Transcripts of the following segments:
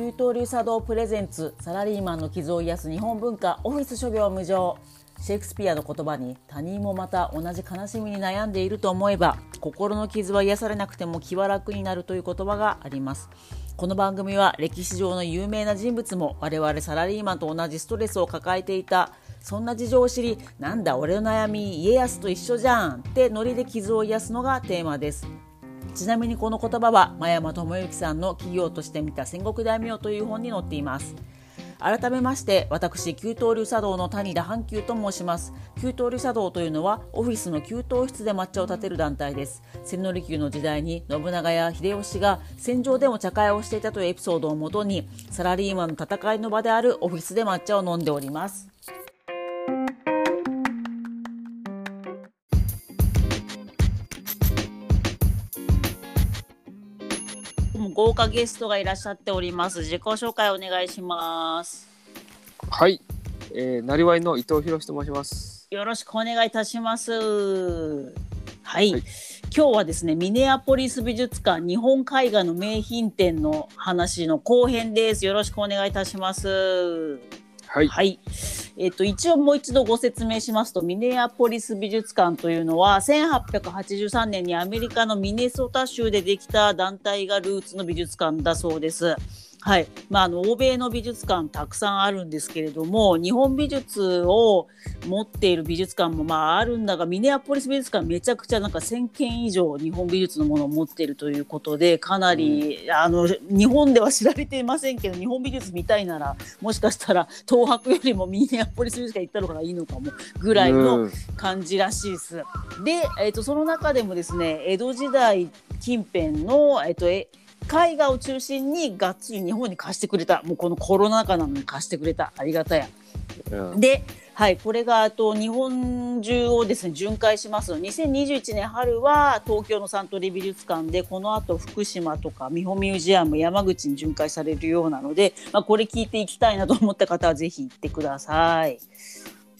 給湯流茶道プレゼンツサラリーマンの傷を癒す日本文化オフィス諸行無常シェイクスピアの言葉に他人もまた同じ悲しみに悩んでいると思えば心の傷は癒されなくても気は楽になるという言葉があります。この番組は歴史上の有名な人物も我々サラリーマンと同じストレスを抱えていたそんな事情を知りなんだ俺の悩み家康と一緒じゃんってノリで傷を癒すのがテーマです。ちなみにこの言葉は真山智之さんの企業として見た戦国大名という本に載っています。改めまして私給湯流茶道の谷田阪急と申します。給湯流茶道というのはオフィスの給湯室で抹茶を立てる団体です。千利休の時代に信長や秀吉が戦場でも茶会をしていたというエピソードをもとにサラリーマンの戦いの場であるオフィスで抹茶を飲んでおります。豪華ゲストがいらっしゃっております自己紹介お願いしますはい、えー、なりわいの伊藤博と申します。よろしくお願いいたします。はい、はい今日はですね、ミネアポリス美術館日本絵画の名品展の話の後編です。よろしくお願いいたします。はい、はい。えっと、一応もう一度ご説明しますと、ミネアポリス美術館というのは、1883年にアメリカのミネソタ州でできた団体がルーツの美術館だそうです。はい。まあ、あの、欧米の美術館たくさんあるんですけれども、日本美術を持っている美術館もまああるんだが、ミネアポリス美術館めちゃくちゃなんか1000件以上日本美術のものを持っているということで、かなり、あの、日本では知られていませんけど、日本美術見たいなら、もしかしたら東博よりもミネアポリス美術館行ったのがいいのかもぐらいのうん感じらしいです。で、えー、とその中でもですね江戸時代近辺の、えー、とえ絵画を中心にがっつり日本に貸してくれた。もうこのコロナ禍なのに貸してくれた。ありがたや。うん。で、はい、これがあと日本中をですね巡回します2021年春は東京のサントリー美術館でこの後福島とか美穂ミュージアム山口に巡回されるようなので、まあ、これ聞いていきたいなと思った方はぜひ行ってください。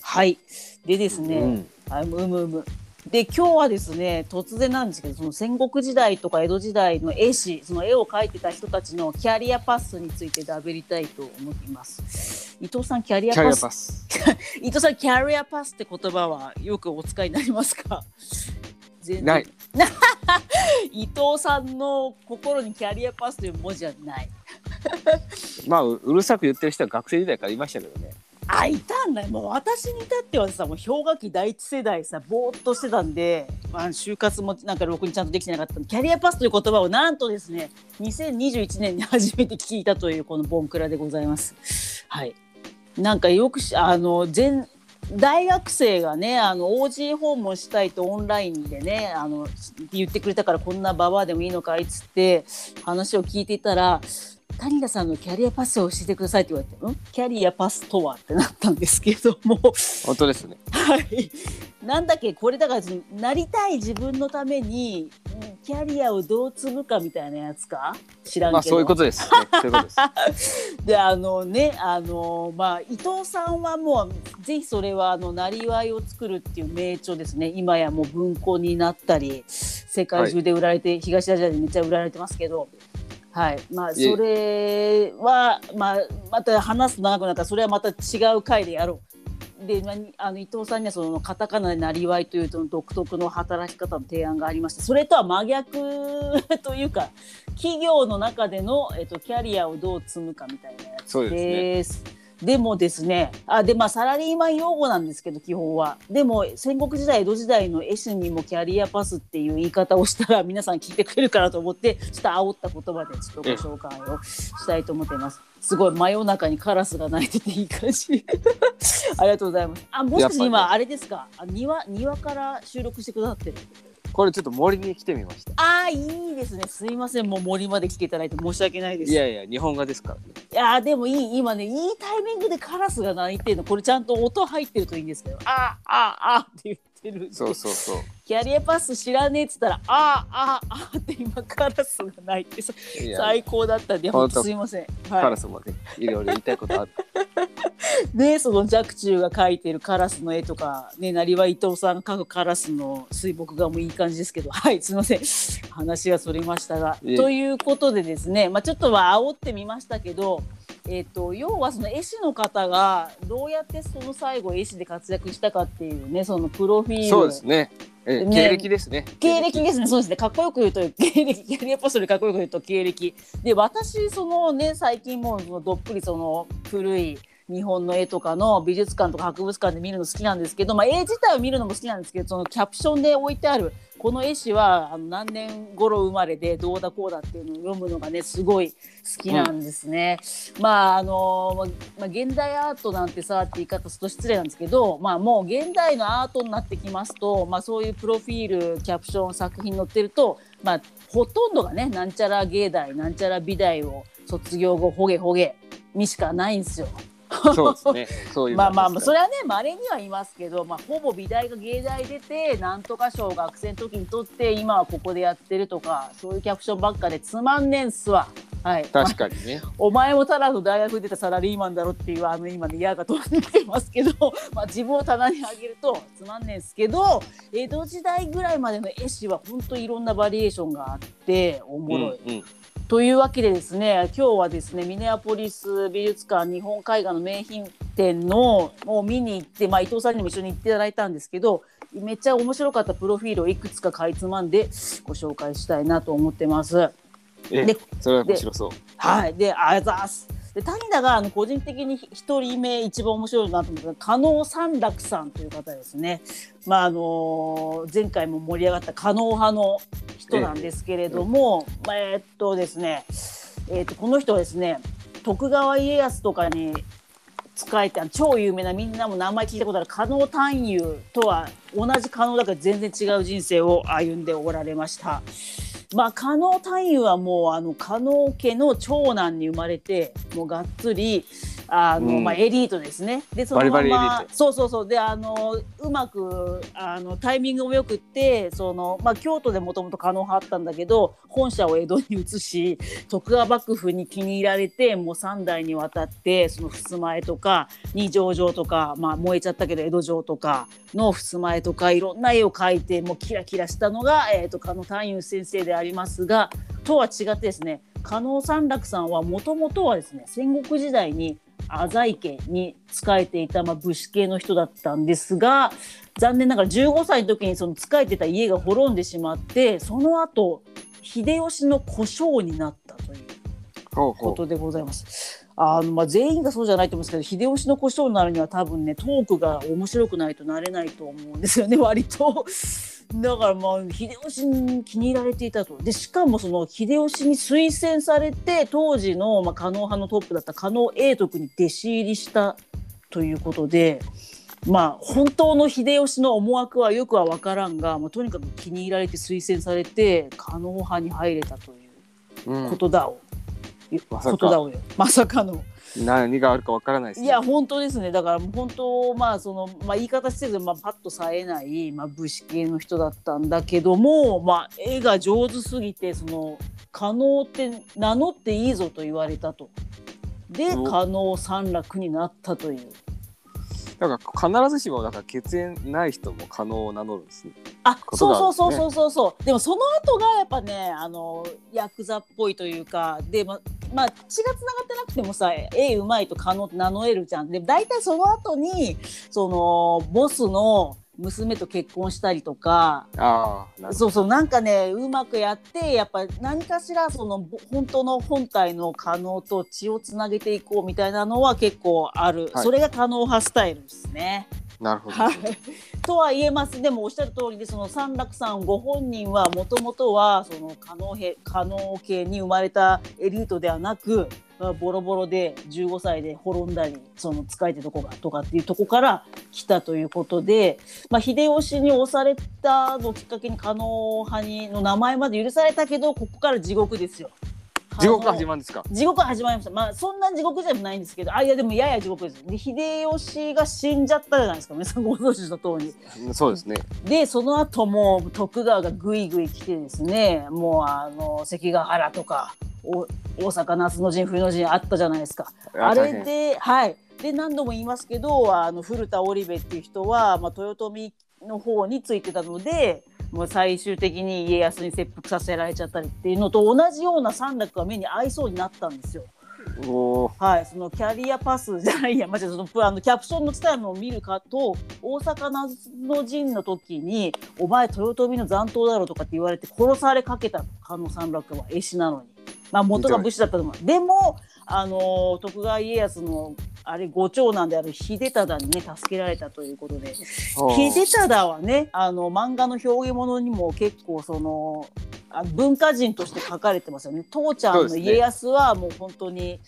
はい。でですね、うん。あうむうむで今日はですね突然なんですけどその戦国時代とか江戸時代の絵師その絵を描いてた人たちのキャリアパスについてダブりたいと思います伊藤さんキャリアパス？伊藤さんキャリアパスって言葉はよくお使いになりますか？ない。伊藤さんの心にキャリアパスという文字はない まあううるさく言ってる人は学生時代からいましたけどね。あいたんだ。もう私に至ってはさもう氷河期第一世代さぼーっとしてたんで、まあ、就活もなんかろくにちゃんとできてなかった。キャリアパスという言葉をなんとですね2021年に初めて聞いたというこのボンクラでございます。はい。なんかよくあの全大学生がねあの OG 訪問したいとオンラインでねあの言ってくれたからこんなババアでもいいのかいっつって話を聞いていたら谷田さんのキャリアパスを教えてくださいって言われて、ん？キャリアパスとはってなったんですけども、本当ですね。はい。なんだっけ、これだから、なりたい自分のために、うんキャリアをどう積むかみたいなやつか？知らんけど。まあそういうことです、ね。そういうことです。であのねあのまあ伊藤さんはもうぜひそれはあのなりわいを作るっていう名著ですね今やもう文庫になったり世界中で売られて、東アジアでめっちゃ売られてますけど。はい。まあ、それは、まあ、また話すと長くなったらそれはまた違う回でやろう。でまあにあの伊藤さんにはそのカタカナでなりわいというと独特の働き方の提案がありましてそれとは真逆というか企業の中での、えっと、キャリアをどう積むかみたいなやつそうですねでもですねあでまあサラリーマン用語なんですけど基本は。でも戦国時代江戸時代の絵師にもキャリアパスっていう言い方をしたら皆さん聞いてくれるかなと思ってちょっと煽った言葉でちょっとご紹介をしたいと思っています。すごい真夜中にカラスが鳴いてていい感じ。ありがとうございます。あもしかして今ぱあれですか？あ庭庭から収録してくださってる？これちょっと森に来てみました。あーいいですね。すいません。もう森まで来ていただいて申し訳ないです。いやいや、日本画ですから。ね。いやーでもいい今ねいいタイミングでカラスが鳴いてるの。これちゃんと音入ってるといいんですけど。あーあーあーって言ってるそうそうそう。キャリアパス知らねえっつったらあーあーあーって今カラスが鳴いて最高だったんでほんと本当すいません、はカラスもねいろいろ言いたいことある。い、ねその若冲が描いてるカラスの絵とかねなりわ伊藤さんが描くカラスの水墨画もいい感じですけど。はいすいません。話がそれましたが。ということでですねまあちょっとは煽ってみましたけどえー、と要はその絵師の方がどうやってその最後絵師で活躍したかっていうねそのプロフィール。そうですね。えね経歴ですね。経歴ですね、そうですね、かっこよく言うと、経歴、キャリアパスよりかっこよく言うと経歴。で、私、そのね、最近もうどっぷりその古い日本の絵とかの美術館とか博物館で見るの好きなんですけど、まあ、絵自体を見るのも好きなんですけど、そのキャプションで置いてある、この絵師はあの何年頃生まれでどうだこうだっていうのを読むのがね、すごい好きなんですね。まあ、あの、まあ、現代アートなんてさって言い方すると失礼なんですけど、まあ、もう現代のアートになってきますと、まあ、そういうプロフィールキャプション作品載ってると、まあ、ほとんどがねなんちゃら芸大なんちゃら美大を卒業後ほげほげにしかないんですよ。そうですね。そういうまあまあまあそれれはね稀にはいますけど、まあ、ほぼ美大が芸大出てなんとか賞を学生の時に取って今はここでやってるとかそういうキャプションばっかでつまんねえんすわ。はい、確かにね。お前もただの大学出たサラリーマンだろっていうあの今ね矢が飛んできてますけど、まあ、自分を棚に上げるとつまんねえんすけど江戸時代ぐらいまでの絵師は本当いろんなバリエーションがあっておもろい。うんうんというわけでですね今日はですねミネアポリス美術館日本絵画の名品展のを見に行って、まあ、伊藤さんにも一緒に行っていただいたんですけどめっちゃ面白かったプロフィールをいくつかかいつまんでご紹介したいなと思ってます。えでそれは面白そうはい、で、ありがとうございます。で、谷田があの個人的に一人目一番面白いなと思った加納三楽さんという方ですね。まああの前回も盛り上がった加納派の人なんですけれども、まあえーっとですね、えーっとこの人はですね、徳川家康とかに使えた超有名なみんなも名前聞いたことある加納探幽とは同じ加納だから全然違う人生を歩んでおられました。まあ加納探幽はもうあの加納家の長男に生まれてもうがっつりあの、うん。まあ、エリートですね。でそのままそうそうそう。であのうまくあのタイミングもよくってその、まあ、京都でもともと加納派あったんだけど本社を江戸に移し徳川幕府に気に入られてもう3代にわたってその襖絵とか二条城とか、まあ、燃えちゃったけど江戸城とかの襖絵とかいろんな絵を描いてもうキラキラしたのが、えー、と加納探幽先生でありますがとは違ってですね加納三楽さんはもともとはですね戦国時代に浅井家に仕えていた、まあ、武士系の人だったんですが残念ながら15歳の時にその仕えてた家が滅んでしまってその後秀吉の小姓になったということでございます。あのまあ、全員がそうじゃないと思うんですけど秀吉の小姓になるには多分ねトークが面白くないとなれないと思うんですよね割と。だからまあ秀吉に気に入られていたと。でしかもその秀吉に推薦されて当時の、まあ、加納派のトップだった加納永徳に弟子入りしたということで。まあ本当の秀吉の思惑はよくは分からんが、まあ、とにかく気に入られて推薦されて加納派に入れたといううんことだを、まさか。ことだをよ。まさかの何があるかわからないですねいや本当ですねだから本当まあその、まあ、言い方してるまあ、パッとさえない、まあ、武士系の人だったんだけども、まあ、絵が上手すぎてその可能って名乗っていいぞと言われたと。でお可能三楽になったという。だから必ずしもだから血縁ない人も可能を名乗るんですねあ、そうそうそうそうそうそう。でもその後がやっぱね、あのヤクザっぽいというか、でままあ血が繋がってなくてもさ、絵うまいと可能って名乗れるじゃん。で大体その後にそのボスの娘と結婚したりとか。そうそうなんかねうまくやってやっぱ何かしらそのぼ本当の本体の可能と血をつなげていこうみたいなのは結構ある、はいそれが可能派スタイルですね。なるほど、はい、とは言えますでもおっしゃる通りでその三楽さんご本人はもともとはその可能へ可能系に生まれたエリートではなくボロボロで15歳で滅んだりその使い手とこがとかっていうとこから来たということで、まあ、秀吉に押されたのをきっかけに可能派にの名前まで許されたけどここから地獄ですよ。地獄が始まるんですか？地獄が始まりました。まあそんな地獄でもないんですけど、あいやでもやや地獄です。で秀吉が死んじゃったじゃないですか。皆さんご存知の通り。そうですねでその後も徳川がぐいぐい来てですね、もうあの関ヶ原とかお大阪夏の陣冬の陣あったじゃないですか。あれではい。で何度も言いますけど、あの古田織部っていう人はまあ豊臣の方についてたので。もう最終的に家康に切腹させられちゃったりっていうのと同じような三楽が目に合いそうになったんですよ。はい、そのキャリアパスじゃないや、間違えたそのプあのキャプションの伝えのを見るかと大阪夏の陣の時に「お前豊臣の残党だろ」とかって言われて殺されかけた加納三楽は絵師なのに、まあ、元が武士だったと思うでもあの徳川家康のあれご長男である秀忠にね助けられたということで秀忠はねあの漫画の表現物にも結構そのあ文化人として書かれてますよね。父ちゃんの家康はもう本当に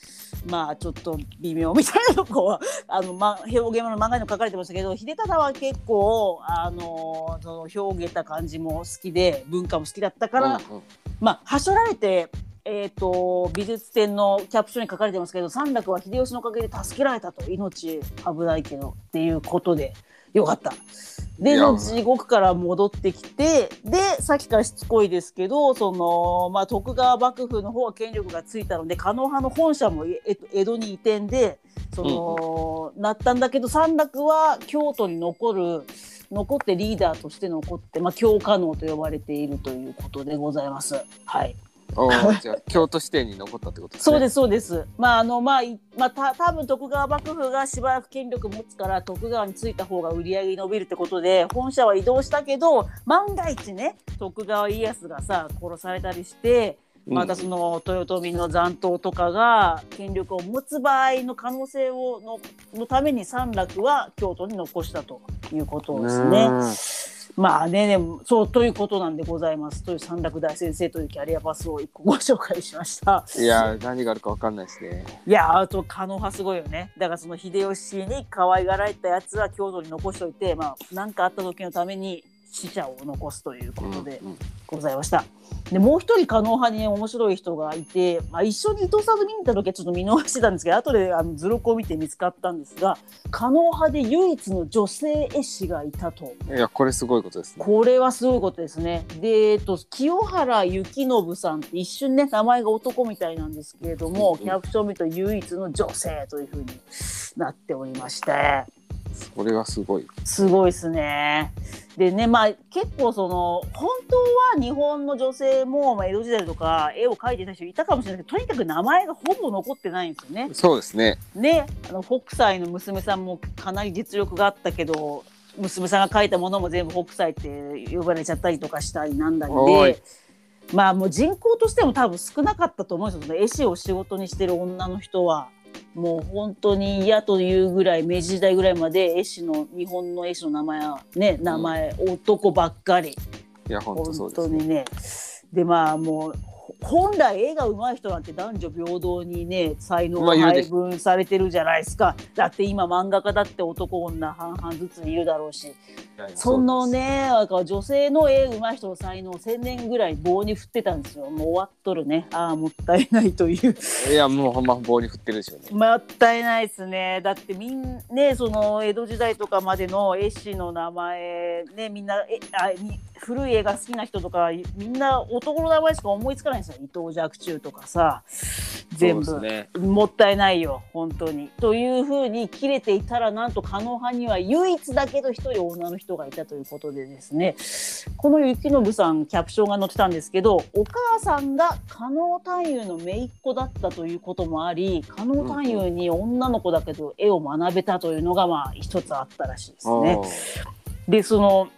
まあちょっと微妙みたいなとこは あの、ま、表現物の漫画にも書かれてましたけど秀忠は結構あのその表現た感じも好きで文化も好きだったから、うんうんまあはしょられて。えー、と美術展のキャプションに書かれてますけど三楽は秀吉のおかげで助けられたと。命危ないけどっていうことで。よかった。で地獄から戻ってきてでさっきからしつこいですけどその、まあ、徳川幕府の方は権力がついたので狩野派の本社も江戸に移転でその、なったんだけど三楽は京都に残る残ってリーダーとして残って、まあ、京可能と呼ばれているということでございます。はいじゃあ京都支店に残ったってことですねそうですそうです。まああのまあいまあた多分徳川幕府がしばらく権力持つから徳川についた方が売り上げ伸びるってことで本社は移動したけど万が一ね徳川家康がさ殺されたりして。うんまたその豊臣の残党とかが権力を持つ場合の可能性をののために三楽は京都に残したということですね。うんまあねでもそうということなんでございます。という三楽大先生というキャリアパスを一個ご紹介しました。いやー何があるかわかんないですね。いやあと狩野派すごいよね。だからその秀吉に可愛がられたやつは京都に残しておいてまあ何かあった時のために死者を残すということでうんうんございました。でもう一人狩野派にね面白い人がいて、まあ、一緒に伊藤さんと見に行った時はちょっと見逃してたんですけど後であの図録を見て見つかったんですが狩野派で唯一の女性絵師がいたと。いやこれすごいことですねこれはすごいことですね。で、えっと、清原幸信さんって一瞬ね、名前が男みたいなんですけれども、うんキャプションを見ると唯一の女性というふうになっておりまして、これはすごいすごいですね。でね、まあ結構その、本当は日本の女性も、まあ、江戸時代とか絵を描いてた人いたかもしれないけど、とにかく名前がほぼ残ってないんですよね。そうですねね、あの北斎の娘さんもかなり実力があったけど娘さんが書いたものも全部北斎って呼ばれちゃったりとかしたりなんだりでまあもう人口としても多分少なかったと思うんですよその絵師を仕事にしてる女の人は。もう本当に嫌というぐらい明治時代ぐらいまで絵師の日本の絵師の名前はね名前、男ばっかり。いや本当そ本うですね。当にね。でまあもうほ本来絵が上手い人なんて男女平等にね才能が配分されてるじゃないですか、だって今漫画家だって男女半々ずついるだろうし。そのね女性の絵上手い人の才能を1,000年ぐらい棒に振ってたんですよ。もう終わっとるね。ああもったいないという。いやもうほんま棒に振ってるでしょうね。もったいないですね。だってみんねその江戸時代とかまでの絵師の名前ねみんなえあに古い絵が好きな人とかみんな男の名前しか思いつかないんですよ伊藤若冲とかさ全部、ねもったいないよ本当に。というふうに切れていたらなんと狩野派には唯一だけど一人女の人がいたということでですねこの幸信さんキャプションが載ってたんですけどお母さんが狩野探幽の姪っ子だったということもあり狩野探幽に女の子だけど絵を学べたというのがまあ一つあったらしいですね。でその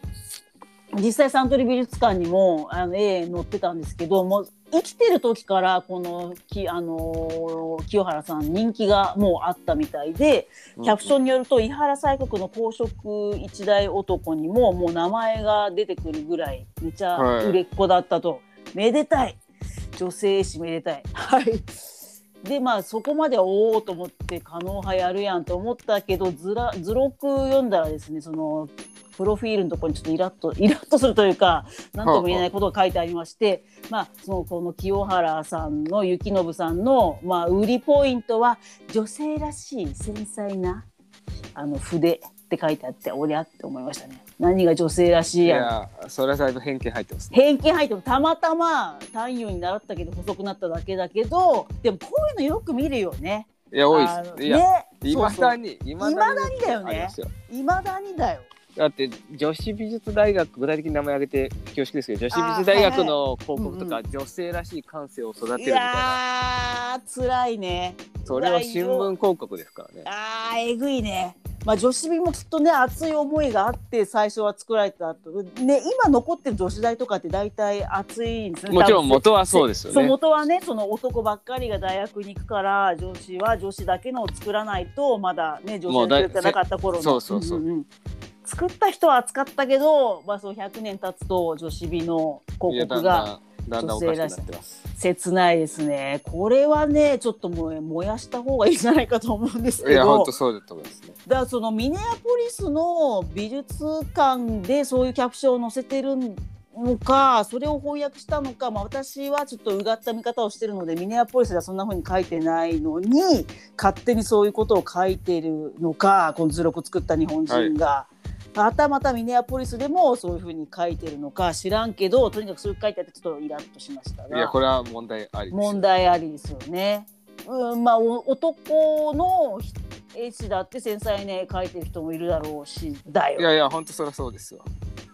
実際サントリー美術館にもあの絵載ってたんですけどもう生きてる時からこのき、あのー清原さん人気がもうあったみたいでキャプションによると伊原西国の公職一代男にももう名前が出てくるぐらいめちゃ売れっ子だったと、めでたい。女性誌めでたい。はい。でまあそこまではおおと思って可能派やるやんと思ったけど図ら図録読んだらですねそのプロフィールのところにちょっとイラッと イラッとするというか何とも言えないことが書いてありまして、まあそのこの清原さんの幸信さんのまあ売りポイントは女性らしい繊細なあの筆って書いてあっておりゃって思いましたね。何が女性らしいいやんやそれはだいぶ偏見入ってますね偏見入ってもたまたま単位に習ったけど細くなっただけだけどでもこういうのよく見るよね。いや多いですいやねいまだにいまだにだよねいまだにだよ。だって女子美術大学具体的に名前挙げて恐縮ですけど女子美術大学の広告とか、女性らしい感性を育てるいみたいな。やー辛いね。それは新聞広告ですからね。あーえぐいね。まあ女子美もきっとね熱い思いがあって最初は作られたと。ね今残ってる女子大とかって大体熱いんですね。もちろん元はそうですよそうね元はねその男ばっかりが大学に行くから女子は女子だけのを作らないとまだね女性もうだいがなかった頃の。そうそうそうんん作った人は扱ったけど、まあ、そう100年経つと女子美の広告がだんだんだんおかしくなってます。切ないですね。これはねちょっともう燃やした方がいいんじゃないかと思うんですいけど。や本当そうだと思いますね。だからそのミネアポリスの美術館でそういうキャプションを載せてるのかそれを翻訳したのか、まあ、私はちょっとうがった見方をしてるのでミネアポリスではそんな風に書いてないのに勝手にそういうことを書いてるのかこの図録作った日本人が。またまたミネアポリスでもそういう風に書いてるのか知らんけどとにかくそういう書いてあってちょっとイラッとしましたがいやこれは問題ありですよ問題ありですよね。うん、まあお男の絵師だって繊細な絵描いてる人もいるだろうしだよ。いやいや本当そりゃそうですよ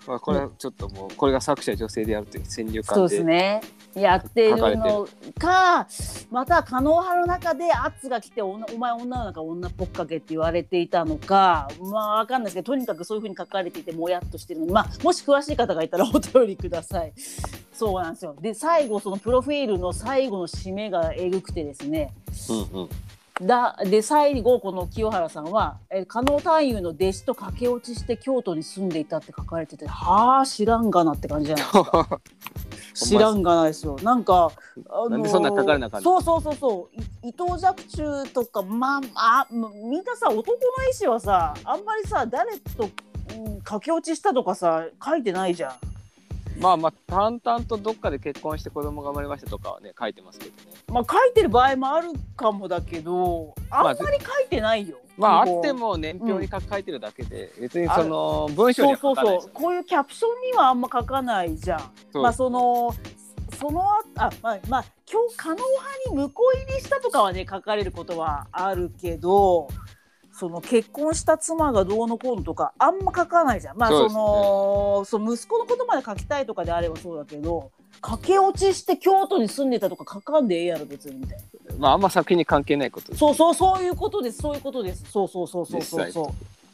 まあこれはちょっともうこれが作者女性であるという先入そう観でですね。やってる。のかまた可能派の中で圧が来ておなお前女の中女っぽく描けって言われていたのかまあわかんないですけどとにかくそういうふうに書かれていてもやっとしてるのでまあもし詳しい方がいたらお便りください。そうなんですよ。で最後そのプロフィールの最後の締めがえぐくてですね。うんうんだで最後この清原さんはえ加納太夫の弟子と駆け落ちして京都に住んでいたって書かれててはあ知らんがなって感じじゃないですか。知らんがなですよ。なんか、あのーなんでそんな書かれなあかんの？そうそうそうそう。い伊藤若冲とかまああみんなさ男の絵師はさあんまりさ誰と、うん、駆け落ちしたとかさ書いてないじゃん。まあまあ淡々とどっかで結婚して子供が生まれましたとかはね書いてますけどね。まあ書いてる場合もあるかもだけどあんまり書いてないよ。まああっても年表に書書いてるだけで、別にその文章にそうそうは書かないですよねそうこういうキャプションにはあんま書かないじゃん。そう。まあそのそのあまあまあ今日加納派に婿入りしたとかはね書かれることはあるけどその結婚した妻がどうのこうのとかあんま書かないじゃん。まあそのそう息子のことまで書きたいとかであればそうだけど駆け落ちして京都に住んでたとか書かんでええやろ別にみたいな。まああんま作品に関係ないことです。そうそうそういうことです。そういうことです。そうそうそうそうそう。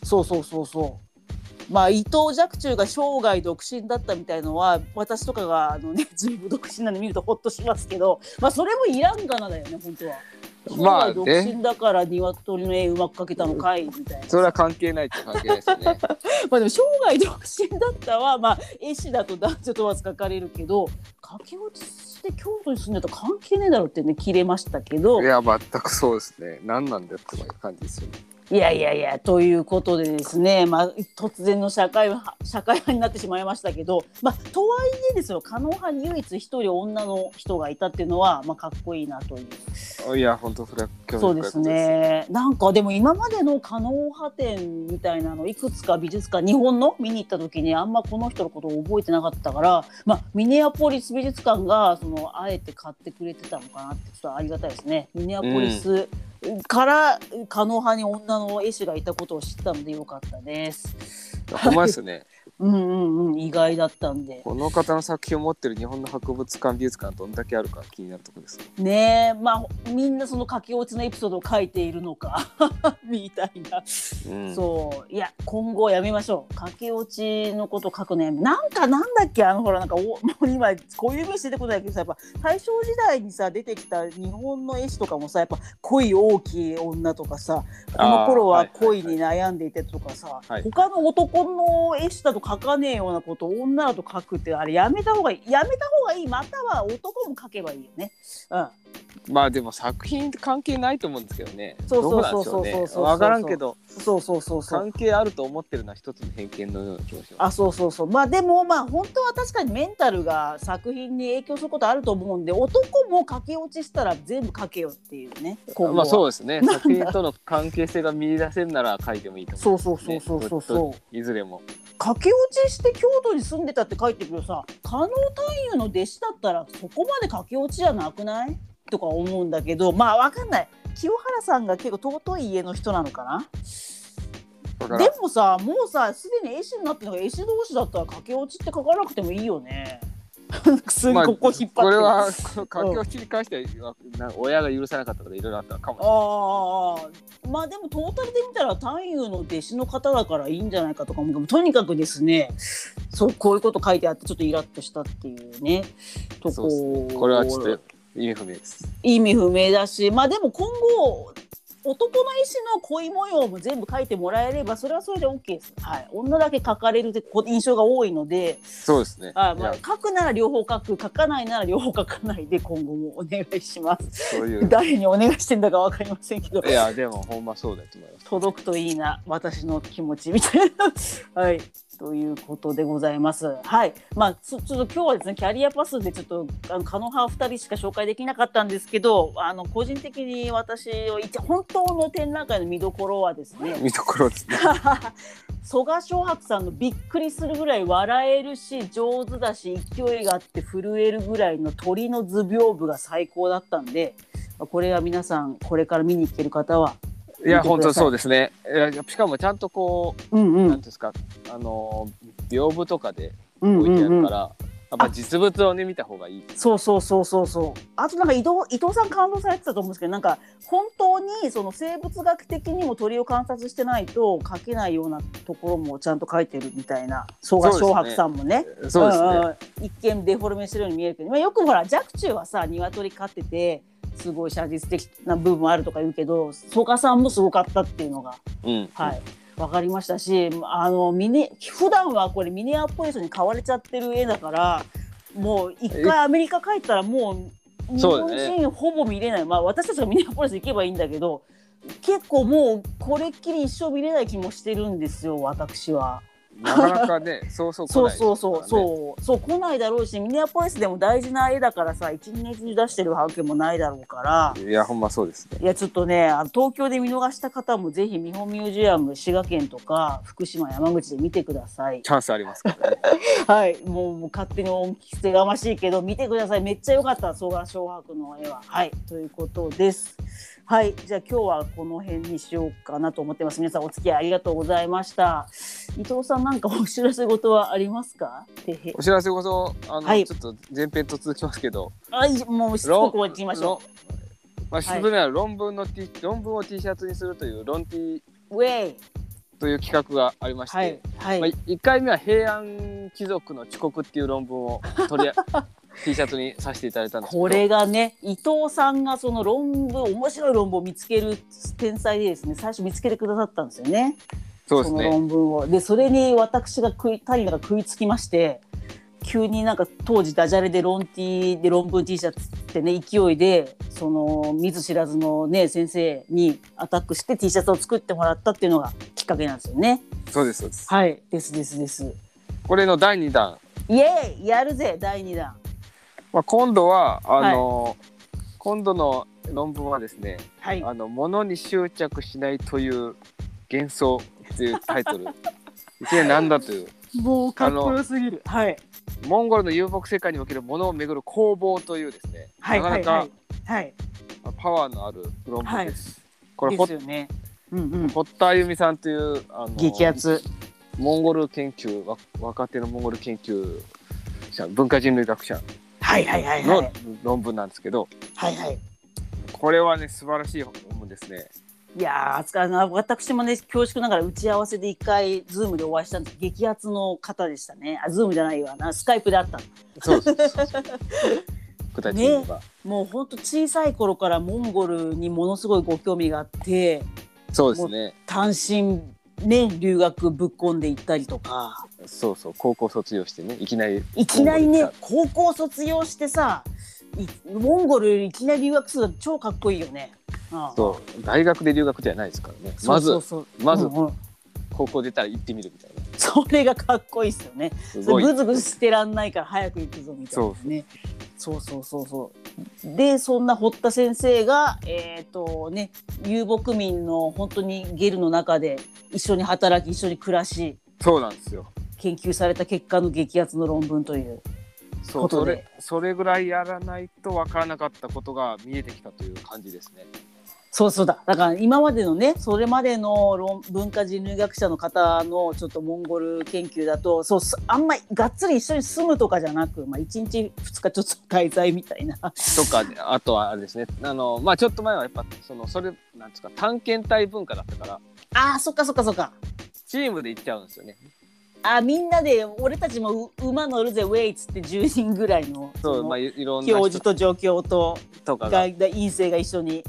そうそうそうそう。まあ伊藤若冲が生涯独身だったみたいのは私とかがあのね 自分独身なんで見るとほっとしますけどまあそれもいらんがなだよね本当は。まあ独身だから鶏の絵うまく描けたのかい？みたいな。それは関係ないって関係ないですよね。まあでも生涯独身だったはまあ絵師だと男女問わず書かれるけど駆け落ちして京都に住んでたら関係ねえだろってね切れましたけど。いや全くそうですね。何なんだよって感じですよねいやいやいやということでですね、まあ、突然の社会派社会派になってしまいましたけど、まあ、とはいえですよ加納派に唯一一人女の人がいたっていうのは、まあ、かっこいいなという。いや本当それはうですね。なんかでも今までの加納派展みたいなのいくつか美術館日本の見に行った時にあんまこの人のことを覚えてなかったから、まあ、ミネアポリス美術館がそのあえて買ってくれてたのかなってちょっとありがたいですね。ミネアポリスから狩野派に女の絵師がいたことを知ったのでよかったです。ほんまですねうんうんうん意外だったんで。この方の作品を持ってる日本の博物館美術館どんだけあるか気になるところですね。ねえまあみんなその駆け落ちのエピソードを書いているのか。みたいな。うん。そう。いや今後やめましょう。駆け落ちのこと書くのやめなんかなんだっけあのほらなんかお もう今こういう名詞出てこないけどさやっぱ大正時代にさ出てきた日本の絵師とかもさやっぱ恋大きい女とかさこの頃は恋に悩んでいてとかさ、はい。他の男の絵師だと書かねえようなことを女だと書くってあれやめた方がいいやめた方がいいまたは男も書けばいいよね。うんまあでも作品関係ないと思うんですけどね。そうそうそうそうそうそうわからんけど、そうそうそうそう関係あると思ってるのは一つの偏見のような気がします。あそうそうそうまあでもまあ本当は確かにメンタルが作品に影響することあると思うんで男も駆け落ちしたら全部書けよっていうねまあそうですね。作品との関係性が見出せるなら書いてもいいと思う。そうそうそうそうそうそういずれも。駆け落ちして京都に住んでたって書いてくるさ加納太夫の弟子だったらそこまで駆け落ちじゃなくない？とか思うんだけどまあわかんない。清原さんが結構尊い家の人なのかな？でもさもうさすでに絵師になってるのが絵師同士だったら駆け落ちって書かなくてもいいよね普通にまあここ引っ張って、これは駆け落ちに関しては、なん。か親が許さなかったとかいろいろあったかもしれない。ああまあでもトータルで見たら太夫の弟子の方だからいいんじゃないかとか思うけどとにかくですねそうこういうこと書いてあってちょっとイラッとしたっていうねとこね。これはちょっと意味不明です。意味不明だしまあでも今後男の絵師の恋模様も全部書いてもらえればそれはそれで OK です。はい、女だけ書かれるってこ印象が多いのでそうですね。あ、まあ書くなら両方書く書かないなら両方書かないで今後もお願いします。そういう。誰にお願いしてんだかわかりませんけどいや、でも、ほんまそうだと思います。届くといいな私の気持ちみたいな はいということでございますはいまあちょっと今日はですねキャリアパスでちょっとあの可能派2人しか紹介できなかったんですけどあの個人的に私を一本当の展覧会の見どころはですね見どころですね。曽我翔白さんのびっくりするぐらい笑えるし上手だし勢いがあって震えるぐらいの鳥の図屏風が最高だったんでまあこれは皆さんこれから見に行ける方はいや、本当そうですね。しかもちゃんとこうんうう、なんうんんですか、あの、屏風とかでうん置いてあうんうんるから、やっぱ実物をね、見た方がいい。そうそうそうそうそう。あとなんか伊藤伊藤さん感動されてたと思うんですけどなんか本当にその生物学的にも鳥を観察してないと描けないようなところもちゃんと描いてるみたいな曽我翔白さんもね。そうですね。んん一見デフォルメしてるように見えるけど、まあ、よくほら若冲はさ鶏飼っててすごい写実的な部分あるとか言うけど曽我さんもすごかったっていうのがうん。はい。わかりましたし、あのミネ普段はこれミネアポリスに買われちゃってる絵だから、もう一回アメリカ帰ったらもう日本人ほぼ見れない。まあ私たちがミネアポリス行けばいいんだけど、結構もうこれっきり一生見れない気もしてるんですよ、私は。なかなかね、そうそう来そうないそうそうう。そうそう来ないだろうし、ミネアポリスでも大事な絵だからさ、一日中出してるわけもないだろうから。いや、ほんまそうですね。いやちょっとねあの東京で見逃した方もぜひ日本ミュージアム滋賀県とか福島山口で見てくださいチャンスありますからね。はいもうもう勝手に恩着せがましいけど見てくださいめっちゃ良かった曽我翔白の絵ははいということですはい。じゃあ今日はこの辺にしようかなと思ってます。皆さんお付き合いありがとうございました。伊藤さんなんかお知らせ事はありますか？お知らせこそ、あの、はい。ちょっと前編と続きますけど、あい。もうしつこく行きましょまあ、一つ目は論文の T、論文を T シャツにするという論 T うウェイという企画がありまして、はい。はい、まあ、1回目は平安貴族の遅刻っていう論文を取り T シャツにさせていただいたんですこれがね伊藤さんがその論文面白い論文を見つける天才でですね最初見つけてくださったんですよね。のそうですね。論文を。でそれに私が食いタリナが食いつきまして急になんか当時ダジャレで論 T で論文 T シャツってね勢いでその見ず知らずのね先生にアタックして T シャツを作ってもらったっていうのがきっかけなんですよね。そうですそうです。はい。ですですです。これの第2弾、イエーイ！やるぜ！第2弾まあ、今度はあの、今度の論文はですねはい。あの物に執着しないという幻想っていうタイトル。一体何だという。もうかっこよすぎる。はい。モンゴルの遊牧世界における物をめぐる攻防というですね、はいなかなかはい。はいはいパワーのある論文です。これですよね。うんうん。堀田あゆみさんというあの激アツ。モンゴル研究わ若手のモンゴル研究者文化人類学者はいはいはいはいはい。論文なんですけど、はいはい。これはね素晴らしい論文ですね。いやー、私もね、恐縮ながら打ち合わせで一回、ズームでお会いしたんです激アツの方でしたね。あ、ズームじゃないわな、スカイプであった。そう。そうそう具体的に言えば、もうほんと小さい頃からモンゴルにものすごいご興味があって、そうですね。単身、ね、留学ぶっ込んで行ったりとか、そうそう高校卒業してねいきなりいきなりね高校卒業してさ、いモンゴルいきなり留学するの超かっこいいよね。うん。そう大学で留学じゃないですからね。まずまず高校出たら行ってみるみたいなそれがかっこいいっすよね。すごいぐずぐずしてらんないから早く行くぞみたいなね。そうそうそうそう。でそんな堀田先生がえっ、とね遊牧民の本当にゲルの中で一緒に働き一緒に暮らしそうなんですよ研究された結果の激アツの論文という。そうそれそれぐらいやらないと分からなかったことが見えてきたという感じですねそうそうだ。だから今までのね、それまでの論文化人類学者の方のちょっとモンゴル研究だと、そうすあんまりがっつり一緒に住むとかじゃなく、まあ一日二日ちょっと滞在みたいな。とかねあとはあれですねあのまあちょっと前はやっぱそのそれなんですか探検隊文化だったからああ、そっかそっかそっか。チームで行っちゃうんですよねあーみんなで俺たちもう馬乗るぜウェイっつって10人ぐらいのそう、まあ、いいろんな教人授と助教ととかがが院生が一緒に。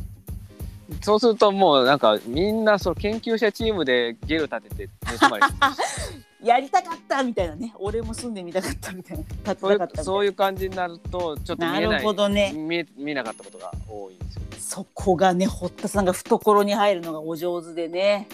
そうするともうなんかみんなその研究者チームでゲル立てて盗まれてやりたかったみたいなね。俺も住んでみたかったみたいなたそういかったいな。うそういう感じになるとちょっと見えなるほどね。見え見えなかったことが多いんですよそこがね堀田さんが懐に入るのがお上手でね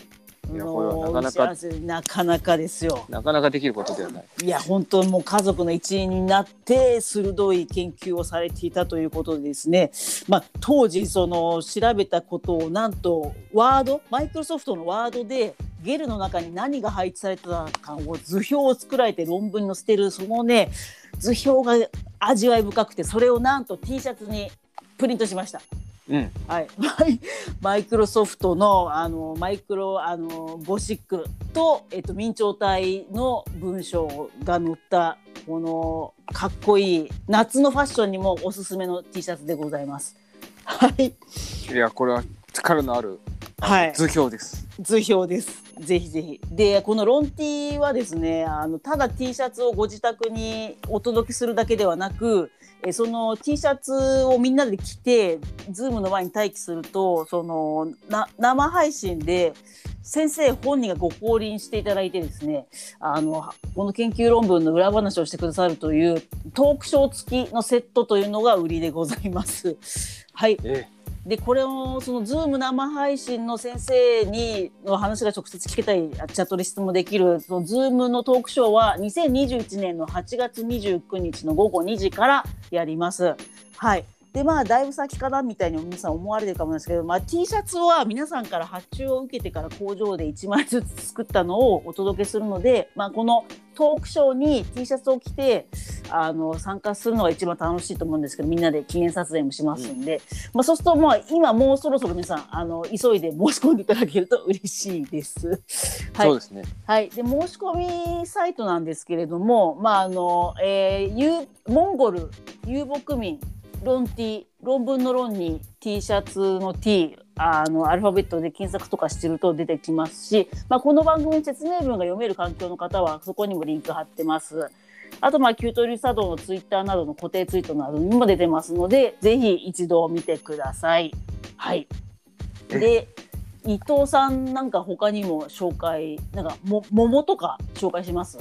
いやもこれはなかなかなかなかですよ。なかなかできることではない。いや本当もう家族の一員になって鋭い研究をされていたということでですね、まあ、当時その調べたことをなんとワードマイクロソフトのワードでゲルの中に何が配置されてたかを図表を作られて論文に載せてるそのね図表が味わい深くてそれをなんと T シャツにプリントしました。うん。はい、マイマイクロソフトのあのマイクロあのゴシックと、えっと、明朝体の文章が載ったこのかっこいい夏のファッションにもおすすめの T シャツでございます。はい、いやこれは力のあるはい、図表です図表です。ぜひぜひ。で、このロン T はですね、あのただ T シャツをご自宅にお届けするだけではなく、えその T シャツをみんなで着て、ズームの前に待機すると、そのな生配信で先生本人がご降臨していただいてですね、あのこの研究論文の裏話をしてくださるというトークショー付きのセットというのが売りでございます。はい。えでこれをそのズーム生配信の先生にの話が直接聞けたりチャットで質問できるそのズームのトークショーは2021年の8月29日の午後2時からやります。はいでまあだいぶ先かなみたいに皆さん思われてるかもなんですけど、まあ、T シャツは皆さんから発注を受けてから工場で1枚ずつ作ったのをお届けするので、まあ、このトークショーに T シャツを着てあの参加するのが一番楽しいと思うんですけどみんなで記念撮影もしますんで、まあ、そうするとまあ今もうそろそろ皆さんあの急いで申し込んでいただけると嬉しいです。はい。そうですね。はい、で申し込みサイトなんですけれども、まああのえー、ゆモンゴル遊牧民論 T 論文の論に T シャツの T あのアルファベットで検索とかしてると出てきますし、まあ、この番組の説明文が読める環境の方はそこにもリンク貼ってます。あとまあキュートリー茶道のツイッターなどの固定ツイートなどにも出てますのでぜひ一度見てください。はい、えで伊藤さんなんか他にも紹介なんかも桃とか紹介します？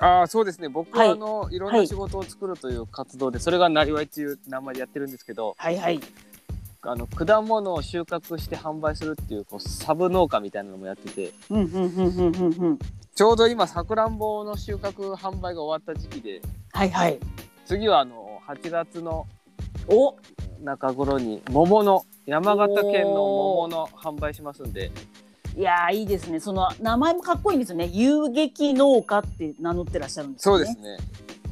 ああそうですね。僕ははい。あの、い、ろんはない。仕事を作るという活動で、それがなりわいっていう名前でやってるんですけどはいはい。あの果物を収穫して販売するっていうこうサブ農家みたいなのもやっててうんうんうんうんうんうん。ちょうど今さくらんぼの収穫販売が終わった時期ではいはい。次はあの8月のお！中頃に桃の山形県の桃の販売しますんでいやーいいですね。その名前もかっこいいんですよね。遊撃農家って名乗ってらっしゃるんですよね。そうですね。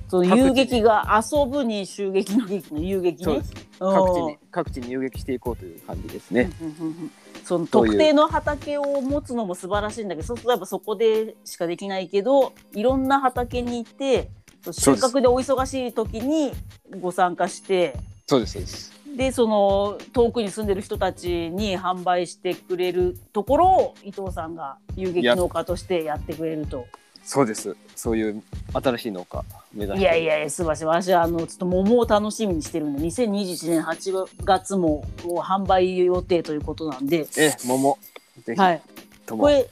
その遊撃が遊ぶに襲撃の撃の遊撃ね。各地に各地に遊撃していこうという感じですね、うんうんうんうん。その特定の畑を持つのも素晴らしいんだけどそうするとやっぱそこでしかできないけどいろんな畑に行って収穫でお忙しい時にご参加してそうですそうですでその遠くに住んでる人たちに販売してくれるところを伊藤さんが遊撃農家としてやってくれると。そうです。そういう新しい農家目指して。いやいやいや素晴らしい私はあのちょっと桃を楽しみにしてるんで2021年8月も販売予定ということなんで、え桃。ぜひはい、これ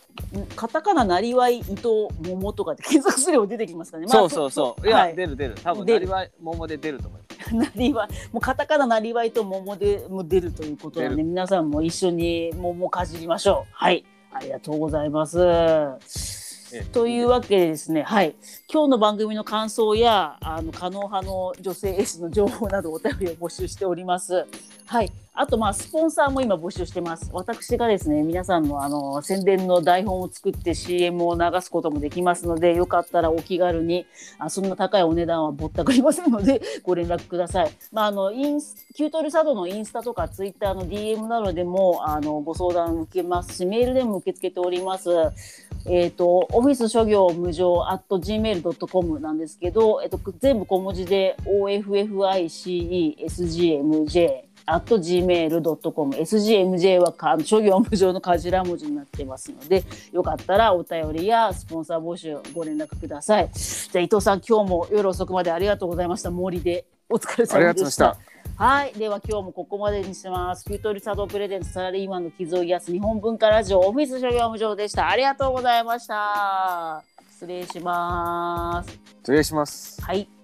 カタカナなりわい伊藤桃とかって検索すれば出てきますかね、まあそうそうそう。いや、はい。出る出る。多分なりわい桃で出ると思いますなりわいもうカタカナなりわいと桃でも出るということなので出皆さんも一緒に桃かじりましょう。はい。ありがとうございます。えというわけでですねはい。今日の番組の感想やあの可能派の女性絵師の情報などお便りを募集しております。はいあとまあスポンサーも今募集してます私がですね皆さんのあの宣伝の台本を作って CM を流すこともできますのでよかったらお気軽にあそんな高いお値段はぼったくりませんので ご連絡ください。まあ、あのインスキュートルサドのインスタとかツイッターの DM などでもあのご相談受けますしメールでも受け付けております。えっ、とオフィス諸行無常 at gmail.com なんですけど、えっ、と全部小文字で OFFICESGMJ at gmail.com sgmj はか諸行無常の頭文字になってますのでよかったらお便りやスポンサー募集ご連絡ください。じゃあ伊藤さん今日も夜遅くまでありがとうございました。森でお疲れ様でした。た。はい。では今日もここまでにします。キュートリサドプレゼンツサラリーマンの傷を癒す日本文化ラジオオフィス諸行無常でした。ありがとうございました。失礼します。失礼します。はい